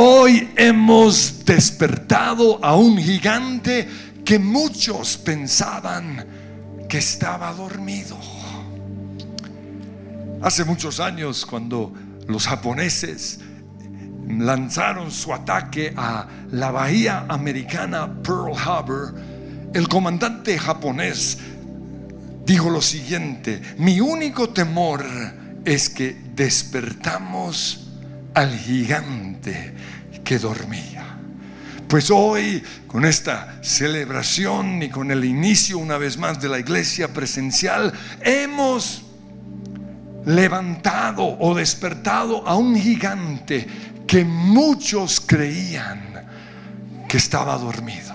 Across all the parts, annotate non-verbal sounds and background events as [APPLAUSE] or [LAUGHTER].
Hoy hemos despertado a un gigante que muchos pensaban que estaba dormido. Hace muchos años, cuando los japoneses lanzaron su ataque a la bahía americana Pearl Harbor, el comandante japonés dijo lo siguiente, mi único temor es que despertamos al gigante que dormía. Pues hoy, con esta celebración y con el inicio una vez más de la iglesia presencial, hemos levantado o despertado a un gigante que muchos creían que estaba dormido.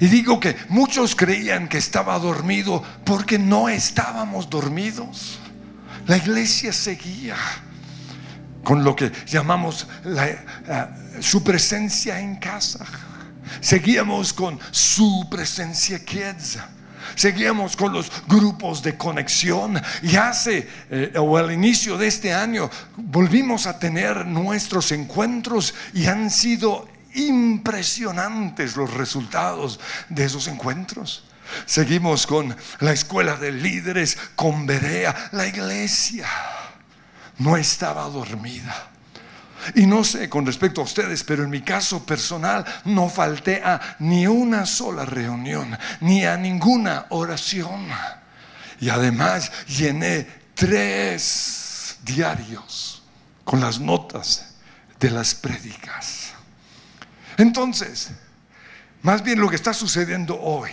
Y digo que muchos creían que estaba dormido porque no estábamos dormidos. La iglesia seguía con lo que llamamos eh, su presencia en casa. Seguíamos con su presencia kids. Seguíamos con los grupos de conexión y hace eh, o al inicio de este año volvimos a tener nuestros encuentros y han sido impresionantes los resultados de esos encuentros. Seguimos con la escuela de líderes, con Berea, la iglesia no estaba dormida. Y no sé con respecto a ustedes, pero en mi caso personal no falté a ni una sola reunión, ni a ninguna oración. Y además llené tres diarios con las notas de las prédicas. Entonces, más bien lo que está sucediendo hoy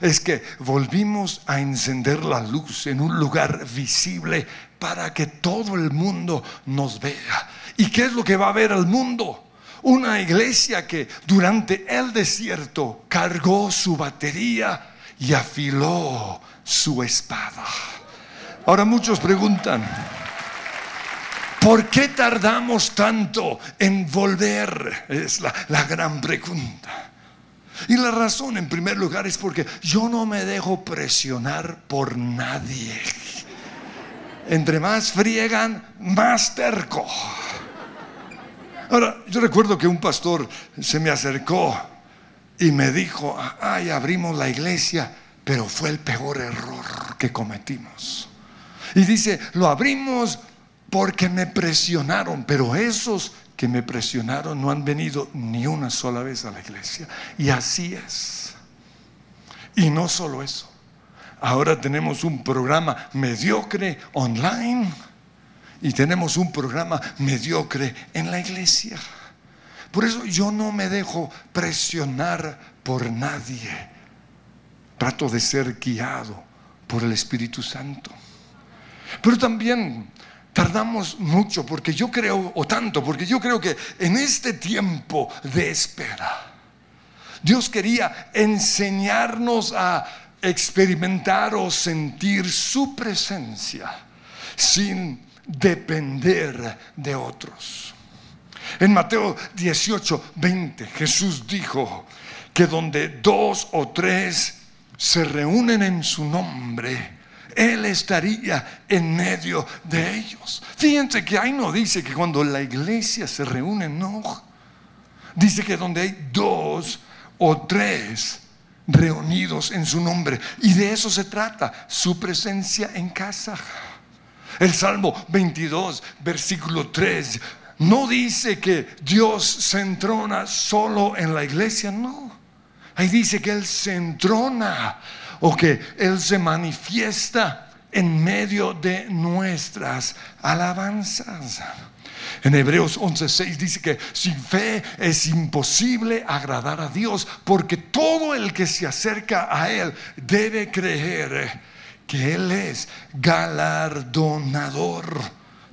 es que volvimos a encender la luz en un lugar visible para que todo el mundo nos vea. ¿Y qué es lo que va a ver el mundo? Una iglesia que durante el desierto cargó su batería y afiló su espada. Ahora muchos preguntan, ¿por qué tardamos tanto en volver? Es la, la gran pregunta. Y la razón en primer lugar es porque yo no me dejo presionar por nadie. Entre más friegan, más terco. Ahora, yo recuerdo que un pastor se me acercó y me dijo, ay, abrimos la iglesia, pero fue el peor error que cometimos. Y dice, lo abrimos porque me presionaron, pero esos que me presionaron no han venido ni una sola vez a la iglesia. Y así es. Y no solo eso. Ahora tenemos un programa mediocre online y tenemos un programa mediocre en la iglesia. Por eso yo no me dejo presionar por nadie. Trato de ser guiado por el Espíritu Santo. Pero también tardamos mucho porque yo creo, o tanto, porque yo creo que en este tiempo de espera, Dios quería enseñarnos a experimentar o sentir su presencia sin depender de otros. En Mateo 18, 20, Jesús dijo que donde dos o tres se reúnen en su nombre, Él estaría en medio de ellos. Fíjense que ahí no dice que cuando la iglesia se reúne, no. Dice que donde hay dos o tres reunidos en su nombre. Y de eso se trata, su presencia en casa. El Salmo 22, versículo 3, no dice que Dios se entrona solo en la iglesia, no. Ahí dice que Él se entrona o que Él se manifiesta en medio de nuestras alabanzas. En Hebreos 11:6 dice que sin fe es imposible agradar a Dios, porque todo el que se acerca a Él debe creer que Él es galardonador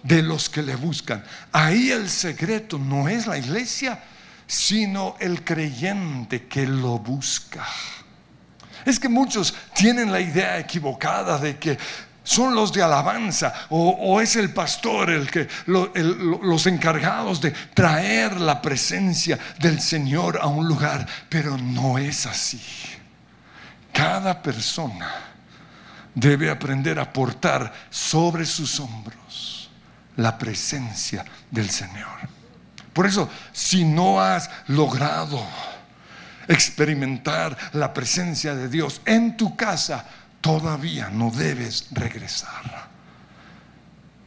de los que le buscan. Ahí el secreto no es la iglesia, sino el creyente que lo busca. Es que muchos tienen la idea equivocada de que son los de alabanza o, es el pastor el que los encargados de traer la presencia del Señor a un lugar, pero no es así. Cada persona debe aprender a portar sobre sus hombros la presencia del Señor. Por eso, si no has logrado experimentar la presencia de Dios en tu casa, todavía no debes regresar.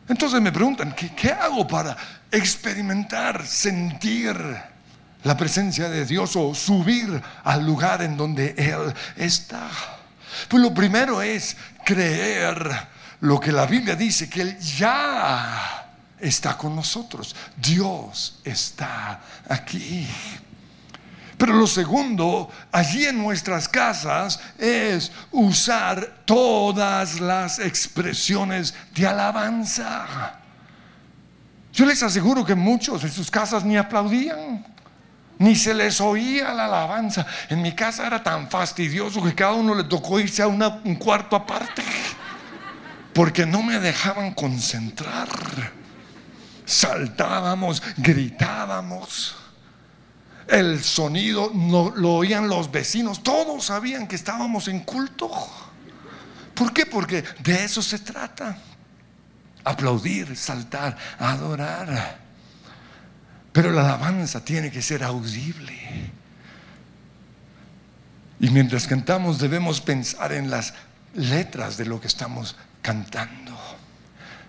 Entonces me preguntan, ¿qué, hago para experimentar, sentir la presencia de Dios o subir al lugar en donde Él está? Pues lo primero es creer lo que la Biblia dice, que Él ya está con nosotros. Dios está aquí. Pero lo segundo, allí en nuestras casas, es usar todas las expresiones de alabanza. Yo les aseguro que muchos en sus casas ni aplaudían, ni se les oía la alabanza. En mi casa era tan fastidioso que cada uno le tocó irse a un cuarto aparte, porque no me dejaban concentrar. Saltábamos, gritábamos el sonido no, lo oían los vecinos, todos sabían que estábamos en culto. ¿Por qué? Porque de eso se trata. Aplaudir, saltar, adorar. Pero la alabanza tiene que ser audible. Y mientras cantamos debemos pensar en las letras de lo que estamos cantando.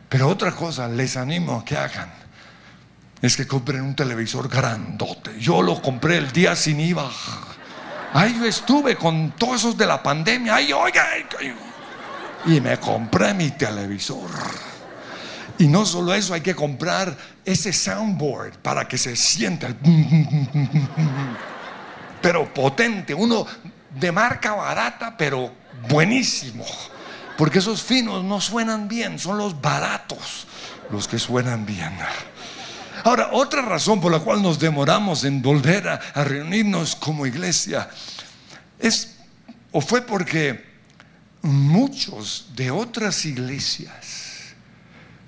Pero otra cosa les animo a que hagan es que compren un televisor grandote. Yo lo compré el día sin IVA. Ahí yo estuve con todos esos de la pandemia. Ay, oiga, y me compré mi televisor. Y no solo eso, hay que comprar ese soundboard para que se sienta. [LAUGHS] Pero potente, uno de marca barata, pero buenísimo. Porque esos finos no suenan bien, son los baratos los que suenan bien. Ahora, otra razón por la cual nos demoramos en volver a, reunirnos como iglesia es o fue porque muchos de otras iglesias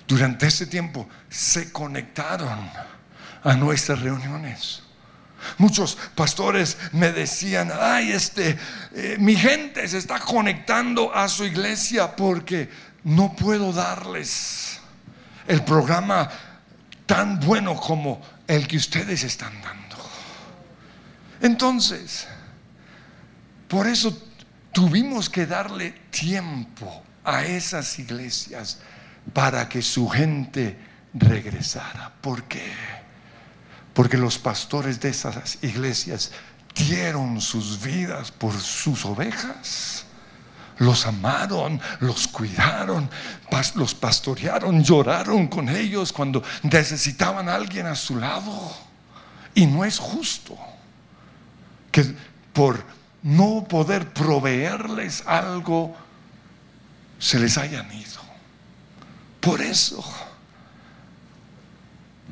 durante ese tiempo se conectaron a nuestras reuniones. Muchos pastores me decían, ay, este, eh, mi gente se está conectando a su iglesia porque no puedo darles el programa tan bueno como el que ustedes están dando. Entonces, por eso tuvimos que darle tiempo a esas iglesias para que su gente regresara. ¿Por qué? Porque los pastores de esas iglesias dieron sus vidas por sus ovejas los amaron, los cuidaron, los pastorearon, lloraron con ellos cuando necesitaban a alguien a su lado. Y no es justo que por no poder proveerles algo se les hayan ido. Por eso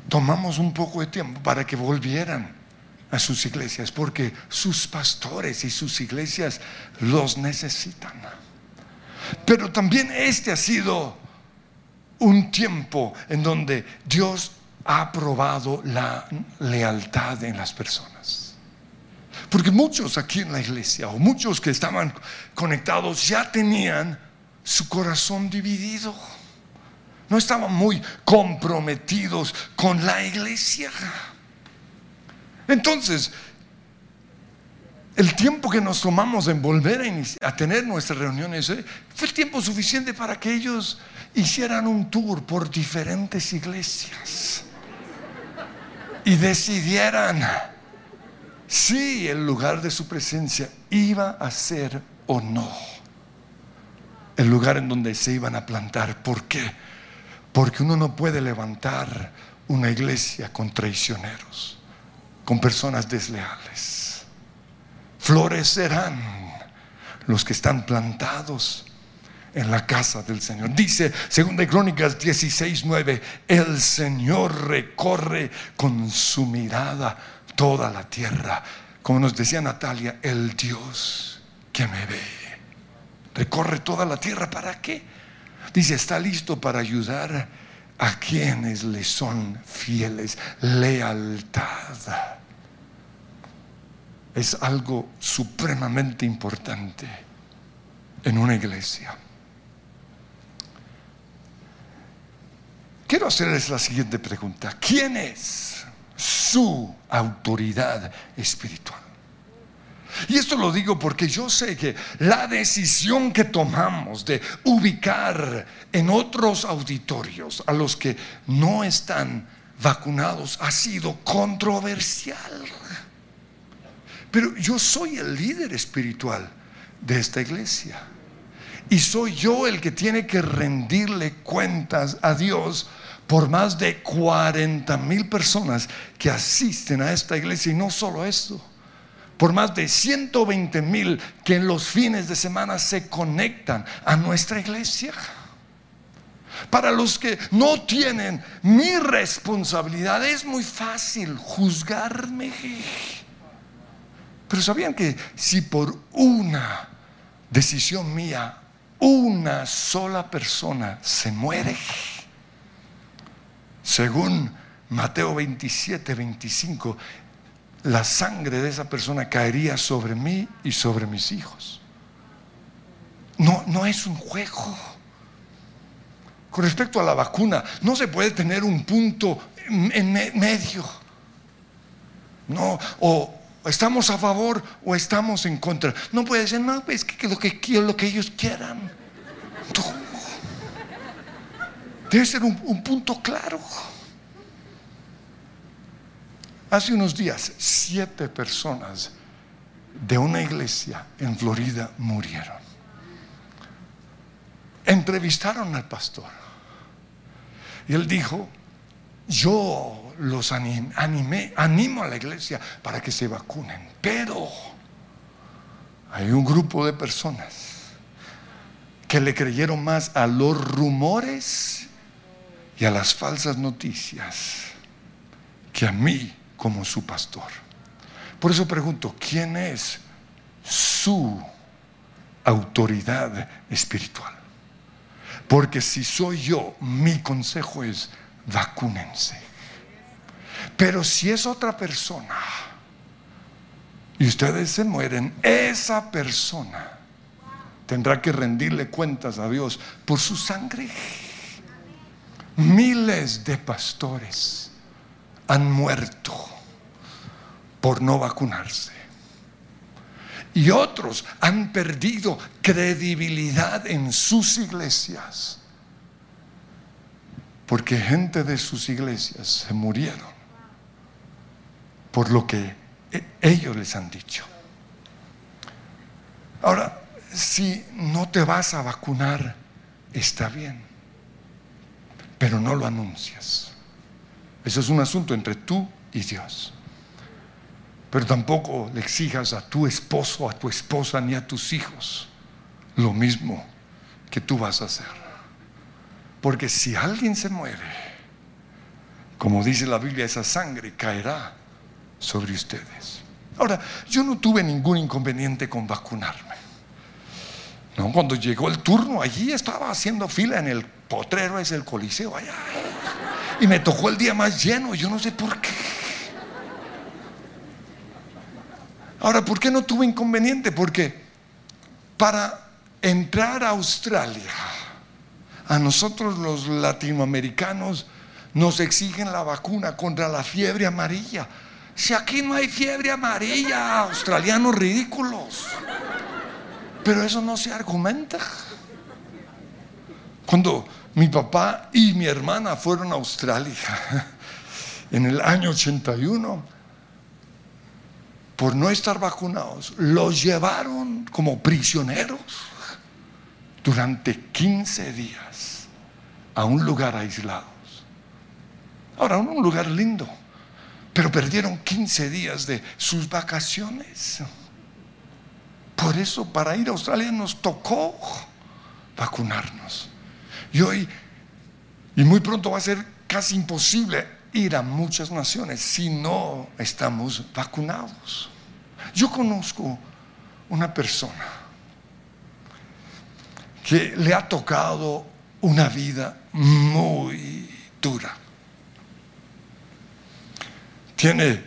tomamos un poco de tiempo para que volvieran a sus iglesias, porque sus pastores y sus iglesias los necesitan. Pero también este ha sido un tiempo en donde Dios ha probado la lealtad en las personas. Porque muchos aquí en la iglesia o muchos que estaban conectados ya tenían su corazón dividido. No estaban muy comprometidos con la iglesia. Entonces, el tiempo que nos tomamos en volver a, tener nuestras reuniones fue tiempo suficiente para que ellos hicieran un tour por diferentes iglesias y decidieran si el lugar de su presencia iba a ser o no el lugar en donde se iban a plantar. ¿Por qué? Porque uno no puede levantar una iglesia con traicioneros con personas desleales. Florecerán los que están plantados en la casa del Señor. Dice, según de Crónicas 16, 9, el Señor recorre con su mirada toda la tierra. Como nos decía Natalia, el Dios que me ve. Recorre toda la tierra. ¿Para qué? Dice, está listo para ayudar a quienes le son fieles. Lealtad es algo supremamente importante en una iglesia. Quiero hacerles la siguiente pregunta. ¿Quiénes su autoridad espiritual. Y esto lo digo porque yo sé que la decisión que tomamos de ubicar en otros auditorios a los que no están vacunados ha sido controversial. Pero yo soy el líder espiritual de esta iglesia. Y soy yo el que tiene que rendirle cuentas a Dios por más de 40 mil personas que asisten a esta iglesia. Y no solo eso, por más de 120 mil que en los fines de semana se conectan a nuestra iglesia. Para los que no tienen mi responsabilidad es muy fácil juzgarme. Pero sabían que si por una decisión mía una sola persona se muere, según Mateo 27, 25, la sangre de esa persona caería sobre mí y sobre mis hijos. No, no es un juego. Con respecto a la vacuna, no se puede tener un punto en medio. No, o estamos a favor o estamos en contra. No puede ser, no, es que lo que, lo que ellos quieran. Debe ser un punto claro. Hace unos días, siete personas de una iglesia en Florida murieron. Entrevistaron al pastor y él dijo, yo los animé, animo a la iglesia para que se vacunen, pero hay un grupo de personas que le creyeron más a los rumores y a las falsas noticias que a mí como su pastor. Por eso pregunto, ¿quién es su autoridad espiritual? Porque si soy yo, mi consejo es vacúnense. Pero si es otra persona y ustedes se mueren, esa persona tendrá que rendirle cuentas a Dios por su sangre. Miles de pastores han muerto por no vacunarse. Y otros han perdido credibilidad en sus iglesias. Porque gente de sus iglesias se murieron por lo que e-, ellos les han dicho. Ahora, si no te vas a vacunar, está bien, pero no lo anuncias. Eso es un asunto entre tú y Dios. Pero tampoco le exijas a tu esposo, a tu esposa, ni a tus hijos lo mismo que tú vas a hacer. Porque si alguien se muere, como dice la Biblia, esa sangre caerá sobre ustedes. Ahora, yo no tuve ningún inconveniente con vacunarme. No, cuando llegó el turno, allí estaba haciendo fila en el potrero, es el coliseo allá. Y me tocó el día más lleno, yo no sé por qué. Ahora, ¿por qué no tuve inconveniente? Porque para entrar a Australia, a nosotros los latinoamericanos nos exigen la vacuna contra la fiebre amarilla. Si aquí no hay fiebre amarilla, australianos ridículos. Pero eso no se argumenta. Cuando mi papá y mi hermana fueron a Australia [LAUGHS] en el año 81, por no estar vacunados, los llevaron como prisioneros durante 15 días a un lugar aislado. Ahora, un lugar lindo pero perdieron 15 días de sus vacaciones. Por eso para ir a Australia nos tocó vacunarnos. Y hoy, y muy pronto va a ser casi imposible ir a muchas naciones si no estamos vacunados. Yo conozco una persona que le ha tocado una vida muy dura tiene eh,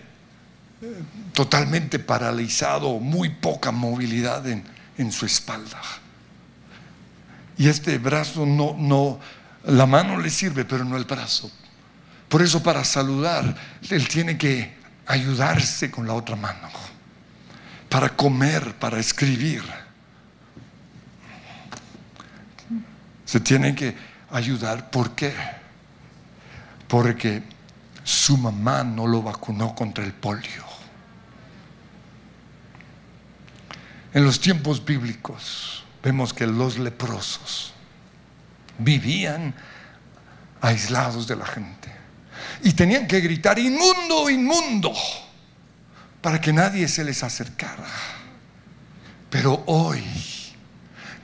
totalmente paralizado, muy poca movilidad en, en, su espalda. Y este brazo no, no, la mano le sirve, pero no el brazo, Por eso para saludar, él tiene que ayudarse con la otra mano. Para comer, para escribir. Se tiene que ayudar. ¿Por qué? Porque su mamá no lo vacunó contra el polio. En los tiempos bíblicos vemos que los leprosos vivían aislados de la gente y tenían que gritar inmundo, inmundo para que nadie se les acercara. Pero hoy,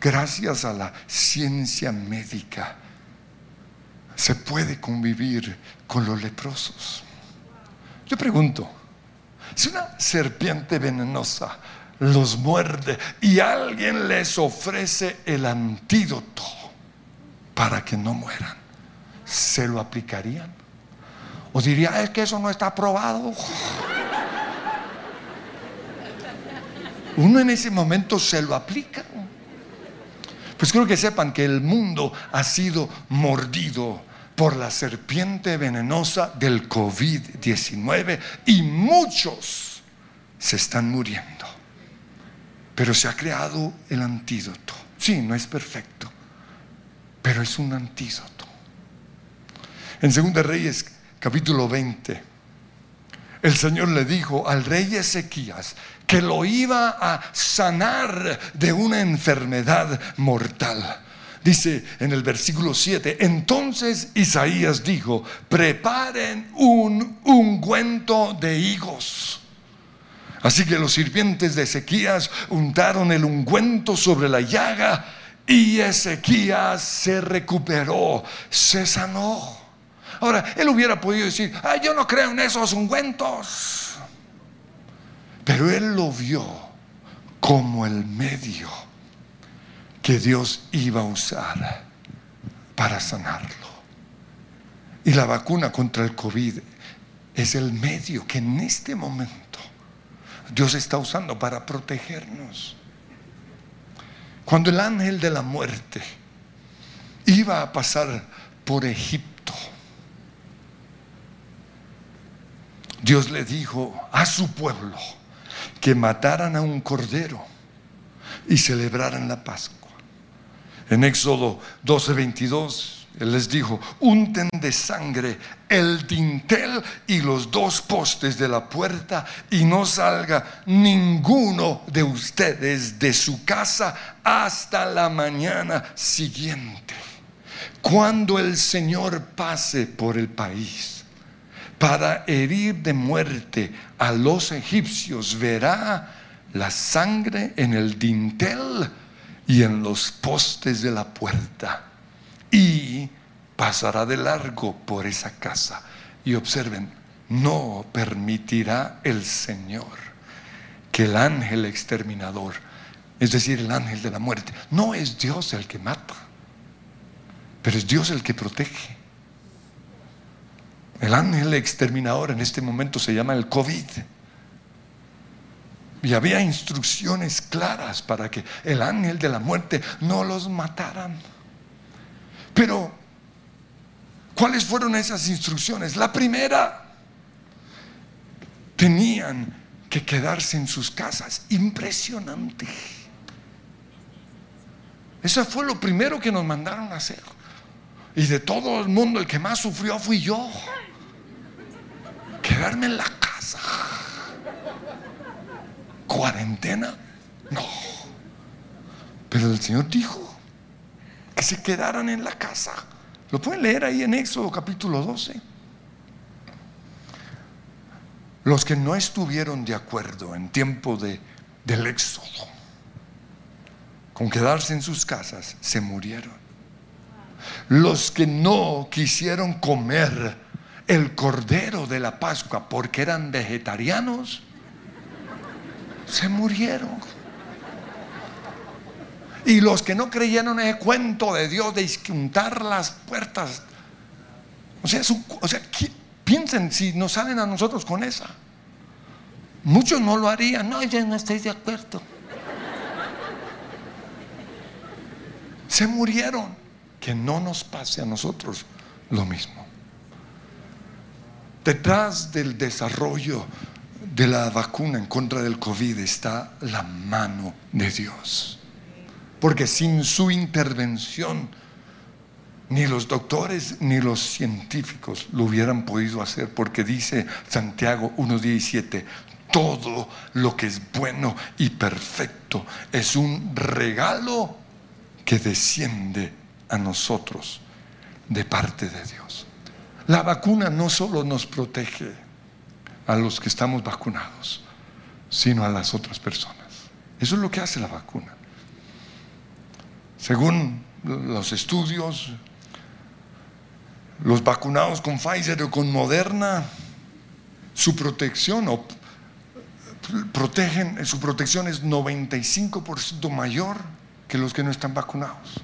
gracias a la ciencia médica, se puede convivir con los leprosos. Yo pregunto, si una serpiente venenosa los muerde y alguien les ofrece el antídoto para que no mueran, ¿se lo aplicarían? ¿O diría, es que eso no está probado? Uno en ese momento se lo aplica. Pues quiero que sepan que el mundo ha sido mordido por la serpiente venenosa del COVID-19 y muchos se están muriendo. Pero se ha creado el antídoto. Sí, no es perfecto, pero es un antídoto. En 2 Reyes capítulo 20, el Señor le dijo al rey Ezequías que lo iba a sanar de una enfermedad mortal. Dice en el versículo 7, entonces Isaías dijo, preparen un ungüento de higos Así que los sirvientes de Ezequías untaron el ungüento sobre la llaga y Ezequías se recuperó, se sanó. Ahora, él hubiera podido decir, yo no creo en esos ungüentos. Pero él lo vio como el medio que Dios iba a usar para sanarlo. Y la vacuna contra el COVID es el medio que en este momento Dios está usando para protegernos. Cuando el ángel de la muerte iba a pasar por Egipto, Dios le dijo a su pueblo que mataran a un cordero y celebraran la Pascua. En Éxodo 12, 22 él les dijo, unten de sangre el dintel y los dos postes de la puerta y no salga ninguno de ustedes de su casa hasta la mañana siguiente. Cuando el Señor pase por el país para herir de muerte a los egipcios, verá la sangre en el dintel y en los postes de la puerta y pasará de largo por esa casa. Y observen, no permitirá el Señor que el ángel exterminador, es decir, el ángel de la muerte, no es Dios el que mata, pero es Dios el que protege. El ángel exterminador en este momento se llama el COVID. Y había instrucciones claras para que el ángel de la muerte no los mataran. Pero, ¿cuáles fueron esas instrucciones? La primera, tenían que quedarse en sus casas. Impresionante. Eso fue lo primero que nos mandaron a hacer. Y de todo el mundo, el que más sufrió fui yo. Quedarme en la casa. ¿Cuarentena? No. Pero el Señor dijo, que se quedaran en la casa. Lo pueden leer ahí en Éxodo capítulo 12. Los que no estuvieron de acuerdo en tiempo de, del Éxodo con quedarse en sus casas, se murieron. Los que no quisieron comer el cordero de la Pascua porque eran vegetarianos, se murieron. Y los que no creyeron en el cuento de Dios de esquintar las puertas. O sea, o sea, piensen si nos salen a nosotros con esa. Muchos no lo harían. No, yo no estoy de acuerdo. Se murieron. Que no nos pase a nosotros lo mismo. Detrás del desarrollo de la vacuna en contra del COVID está la mano de Dios. Porque sin su intervención, ni los doctores ni los científicos lo hubieran podido hacer, porque dice Santiago 1.17, todo lo que es bueno y perfecto es un regalo que desciende a nosotros de parte de Dios. La vacuna no solo nos protege a los que estamos vacunados, sino a las otras personas. Eso es lo que hace la vacuna. Según los estudios, los vacunados con Pfizer o con Moderna, su protección o protegen, su protección es 95% mayor que los que no están vacunados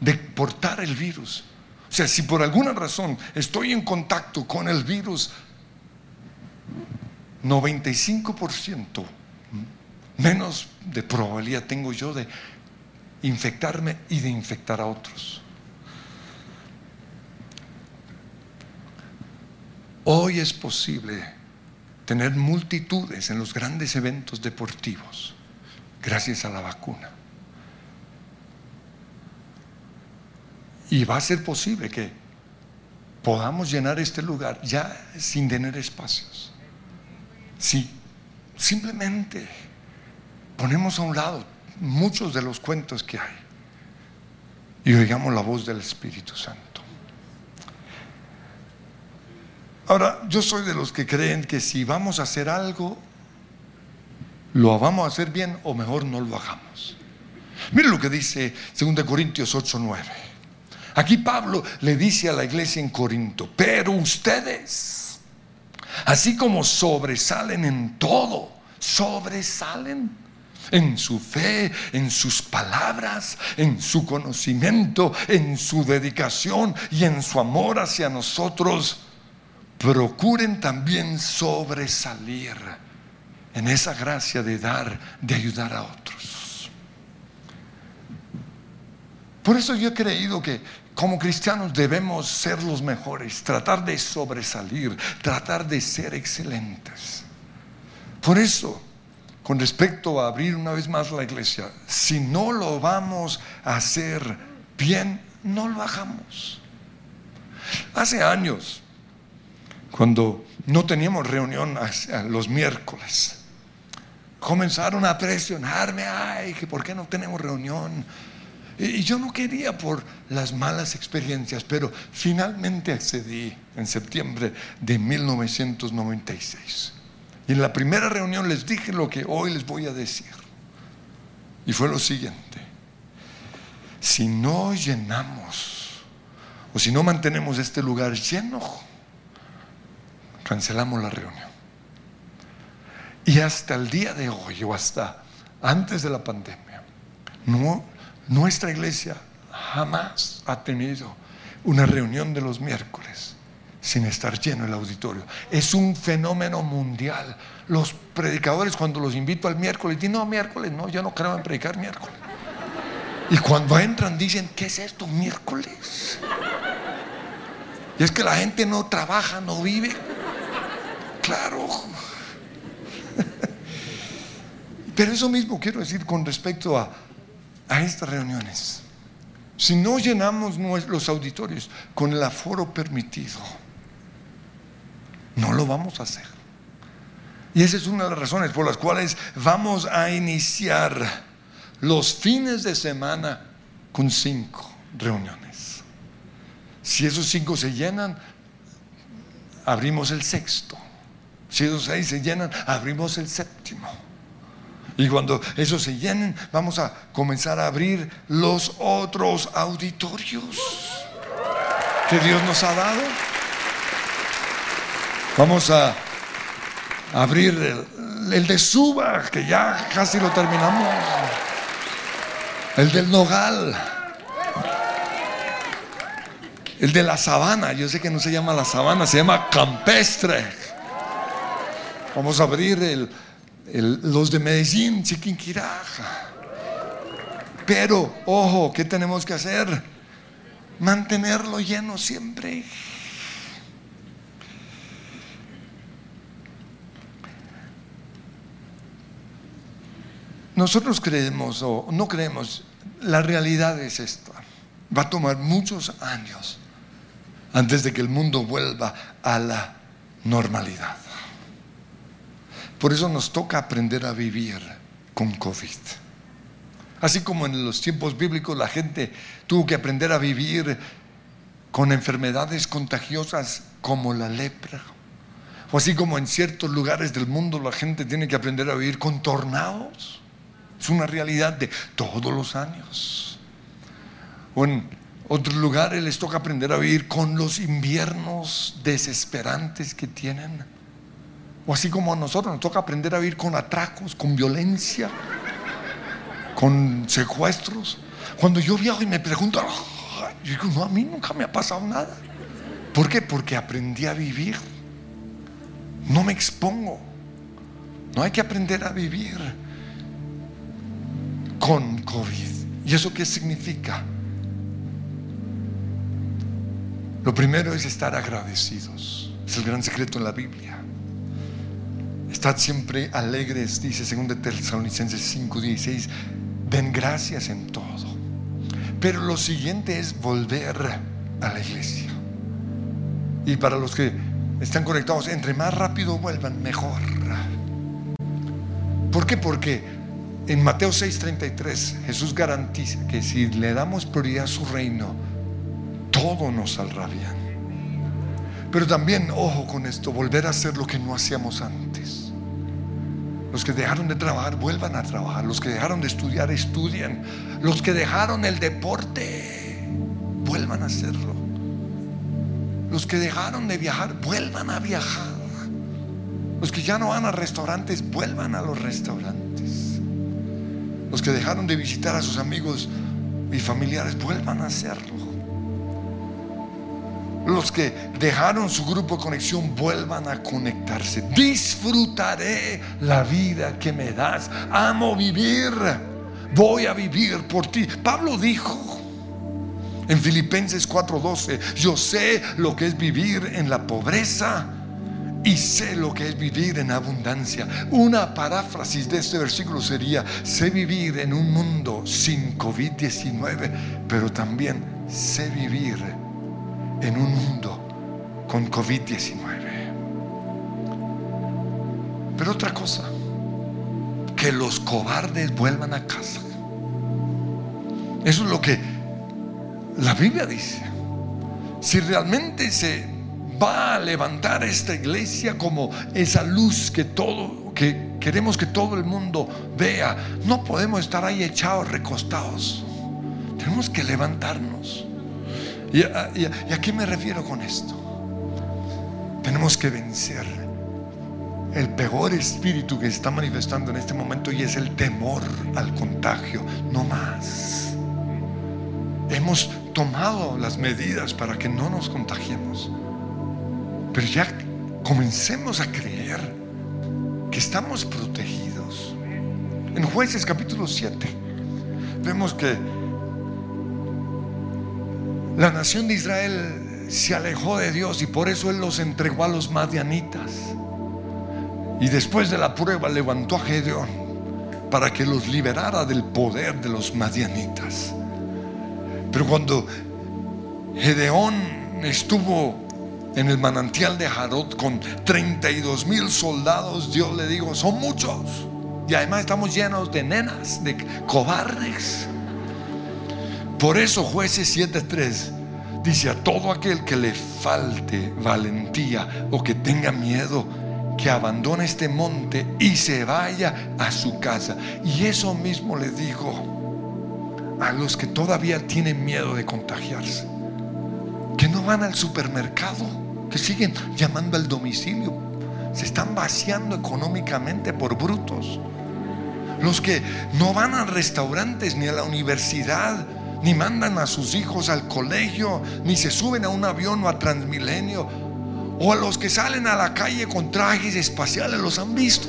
de portar el virus. O sea, si por alguna razón estoy en contacto con el virus, 95% menos de probabilidad tengo yo de infectarme y de infectar a otros. Hoy es posible tener multitudes en los grandes eventos deportivos gracias a la vacuna. Y va a ser posible que podamos llenar este lugar ya sin tener espacios. Si simplemente ponemos a un lado muchos de los cuentos que hay y oigamos la voz del Espíritu Santo. Ahora, yo soy de los que creen que si vamos a hacer algo, lo vamos a hacer bien o mejor no lo hagamos. Miren lo que dice 2 Corintios 8, 9. Aquí Pablo le dice a la iglesia en Corinto, pero ustedes, así como sobresalen en todo, sobresalen en su fe, en sus palabras, en su conocimiento, en su dedicación y en su amor hacia nosotros, procuren también sobresalir en esa gracia de dar, de ayudar a otros. Por eso yo he creído que como cristianos debemos ser los mejores, tratar de sobresalir, tratar de ser excelentes. Por eso, con respecto a abrir una vez más la iglesia, si no lo vamos a hacer bien, no lo hagamos. Hace años, cuando no teníamos reunión los miércoles, comenzaron a presionarme, ay, que por qué no tenemos reunión y yo no quería por las malas experiencias, pero finalmente accedí en septiembre de 1996. Y en la primera reunión les dije lo que hoy les voy a decir. Y fue lo siguiente. Si no llenamos o si no mantenemos este lugar lleno, cancelamos la reunión. Y hasta el día de hoy o hasta antes de la pandemia, nuestra iglesia jamás ha tenido una reunión de los miércoles sin estar lleno el auditorio. Es un fenómeno mundial. Los predicadores cuando los invito al miércoles dicen, no, miércoles, no, yo no creo en predicar miércoles. Y cuando entran dicen, ¿qué es esto miércoles? Y es que la gente no trabaja, no vive. Claro. [LAUGHS] Pero eso mismo quiero decir con respecto a a estas reuniones. Si no llenamos los auditorios con el aforo permitido, no lo vamos a hacer. Y esa es una de las razones por las cuales vamos a iniciar los fines de semana con cinco reuniones. Si esos cinco se llenan, abrimos el sexto. Si esos seis se llenan, abrimos el séptimo. Y cuando esos se llenen, vamos a comenzar a abrir los otros auditorios que Dios nos ha dado. Vamos a abrir el, de Suba, que ya casi lo terminamos. El del Nogal. El de la sabana, yo sé que no se llama la sabana, se llama campestre. Vamos a abrir los de Medellín, Chiquinquiraja. Pero, ojo, ¿qué tenemos que hacer? Mantenerlo lleno siempre. Nosotros creemos o no creemos, la realidad es esta. Va a tomar muchos años antes de que el mundo vuelva a la normalidad. Por eso nos toca aprender a vivir con COVID. Así como en los tiempos bíblicos la gente tuvo que aprender a vivir con enfermedades contagiosas como la lepra. O así como en ciertos lugares del mundo la gente tiene que aprender a vivir con tornados. Es una realidad de todos los años. O en otros lugares les toca aprender a vivir con los inviernos desesperantes que tienen. O así como a nosotros nos toca aprender a vivir con atracos, con violencia, con secuestros. Cuando yo viajo y me pregunto, yo digo, no, a mí nunca me ha pasado nada. ¿Por qué? Porque aprendí a vivir. No me expongo. No hay que aprender a vivir con COVID. ¿Y eso qué significa? Lo primero es estar agradecidos. Es el gran secreto en la Biblia. Estad siempre alegres, dice 2 Tesalonicenses 5:16. Den gracias en todo. Pero lo siguiente es volver a la iglesia. Y para los que están conectados, entre más rápido vuelvan, mejor. ¿Por qué? Porque en Mateo 6:33 Jesús garantiza que si le damos prioridad a su reino, todo nos saldrá bien. Pero también, ojo con esto, volver a hacer lo que no hacíamos antes. Los que dejaron de trabajar, vuelvan a trabajar. Los que dejaron de estudiar, estudien. Los que dejaron el deporte, vuelvan a hacerlo. Los que dejaron de viajar, vuelvan a viajar. Los que ya no van a restaurantes, vuelvan a los restaurantes. Los que dejaron de visitar a sus amigos y familiares, vuelvan a hacerlo. Los que dejaron su grupo de conexión vuelvan a conectarse. Disfrutaré la vida que me das. Amo vivir. Voy a vivir por ti. Pablo dijo en Filipenses 4:12, yo sé lo que es vivir en la pobreza y sé lo que es vivir en abundancia. Una paráfrasis de este versículo sería, sé vivir en un mundo sin COVID-19, pero también sé vivir en un mundo con COVID-19. Pero otra cosa, que los cobardes vuelvan a casa. Eso es lo que la Biblia dice. Si realmente se va a levantar esta iglesia como esa luz que todo, que queremos que todo el mundo vea, no podemos estar ahí echados, recostados. Tenemos que levantarnos. ¿Y a, qué me refiero con esto? Tenemos que vencer el peor espíritu que se está manifestando en este momento y es el temor al contagio, no más. Hemos tomado las medidas para que no nos contagiemos, pero ya comencemos a creer que estamos protegidos. En jueces capítulo 7 vemos que la nación de Israel se alejó de Dios y por eso Él los entregó a los madianitas. Y después de la prueba levantó a Gedeón para que los liberara del poder de los madianitas. Pero cuando Gedeón estuvo en el manantial de Jarot con 32 mil soldados, Dios le dijo, son muchos. Y además estamos llenos de nenas, de cobardes. Por eso jueces 7.3 dice a todo aquel que le falte valentía o que tenga miedo, que abandone este monte y se vaya a su casa. Y eso mismo le digo a los que todavía tienen miedo de contagiarse, que no van al supermercado, que siguen llamando al domicilio, se están vaciando económicamente por brutos. Los que no van a restaurantes ni a la universidad, ni mandan a sus hijos al colegio, ni se suben a un avión o a Transmilenio, o a los que salen a la calle con trajes espaciales, los han visto.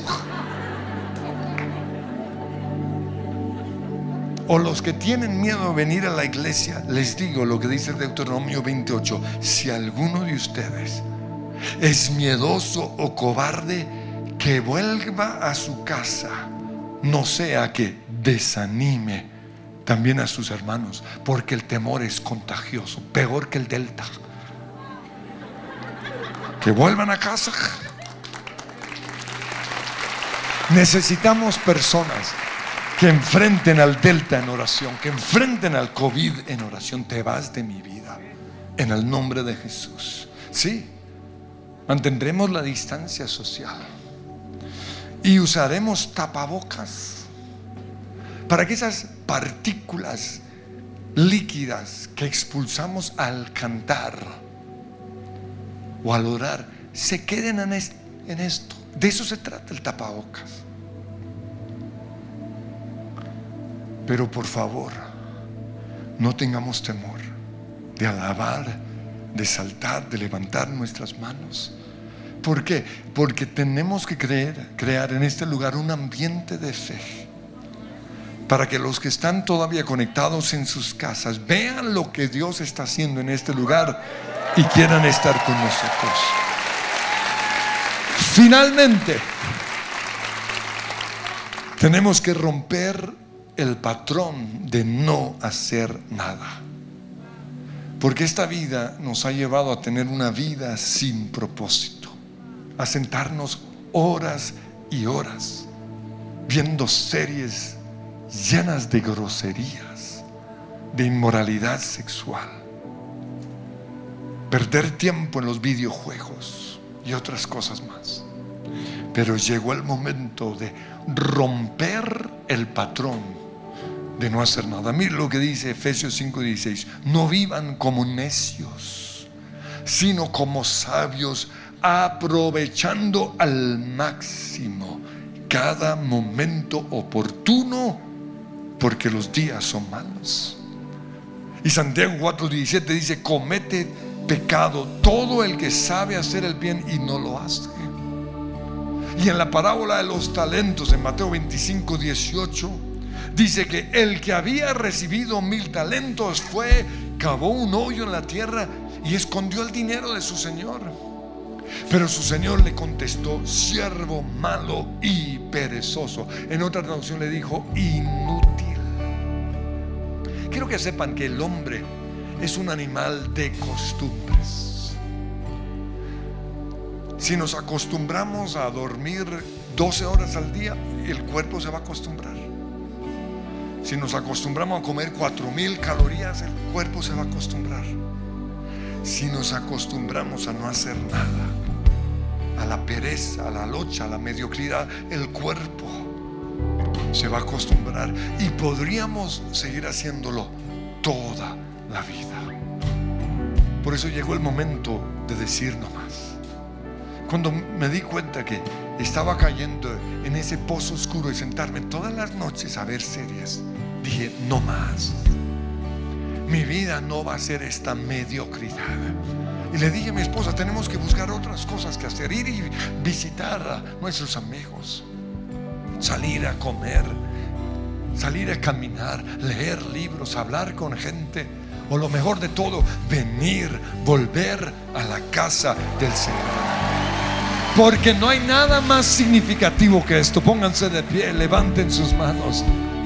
O los que tienen miedo de venir a la iglesia, les digo lo que dice Deuteronomio 28, si alguno de ustedes es miedoso o cobarde, que vuelva a su casa no sea que desanime también a sus hermanos, porque el temor es contagioso, peor que el delta. Que vuelvan a casa. Necesitamos personas que enfrenten al delta en oración, que enfrenten al COVID en oración. Te vas de mi vida en el nombre de Jesús. Sí, mantendremos la distancia social y usaremos tapabocas para que esas partículas líquidas que expulsamos al cantar o al orar se queden en esto. De eso se trata el tapabocas. Pero por favor, no tengamos temor de alabar, de saltar, de levantar nuestras manos. ¿Por qué? Porque tenemos que crear en este lugar un ambiente de fe. Para que los que están todavía conectados en sus casas vean lo que Dios está haciendo en este lugar y quieran estar con nosotros. Finalmente, tenemos que romper el patrón de no hacer nada. Porque esta vida nos ha llevado a tener una vida sin propósito, a sentarnos horas y horas viendo series llenas de groserías, de inmoralidad sexual, perder tiempo en los videojuegos y otras cosas más. Pero llegó el momento de romper el patrón de no hacer nada. Mira lo que dice Efesios 5:16. No vivan como necios, sino como sabios, aprovechando al máximo cada momento oportuno, porque los días son malos. Y Santiago 4:17 dice, comete pecado todo el que sabe hacer el bien y no lo hace. Y en la parábola de los talentos, en Mateo 25, 18, dice que el que había recibido mil talentos fue, cavó un hoyo en la tierra y escondió el dinero de su señor. Pero su señor le contestó, siervo malo y perezoso. En otra traducción le dijo, inútil. Quiero que sepan que el hombre es un animal de costumbres. Si nos acostumbramos a dormir 12 horas al día, el cuerpo se va a acostumbrar. Si nos acostumbramos a comer 4000 calorías, el cuerpo se va a acostumbrar. Si nos acostumbramos a no hacer nada, a la pereza, a la locha, a la mediocridad, el cuerpo se va a acostumbrar y podríamos seguir haciéndolo toda la vida. Por eso llegó el momento de decir no más. Cuando me di cuenta que estaba cayendo en ese pozo oscuro y sentarme todas las noches a ver series, dije, no más. Mi vida no va a ser esta mediocridad. Y le dije a mi esposa, tenemos que buscar otras cosas que hacer, ir y visitar a nuestros amigos, salir a comer, salir a caminar, leer libros, hablar con gente, o lo mejor de todo, venir, volver a la casa del Señor. Porque no hay nada más significativo que esto. Pónganse de pie, levanten sus manos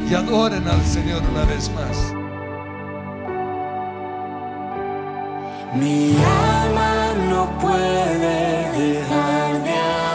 y adoren al Señor una vez más. Mi alma no puede dejar de adorar.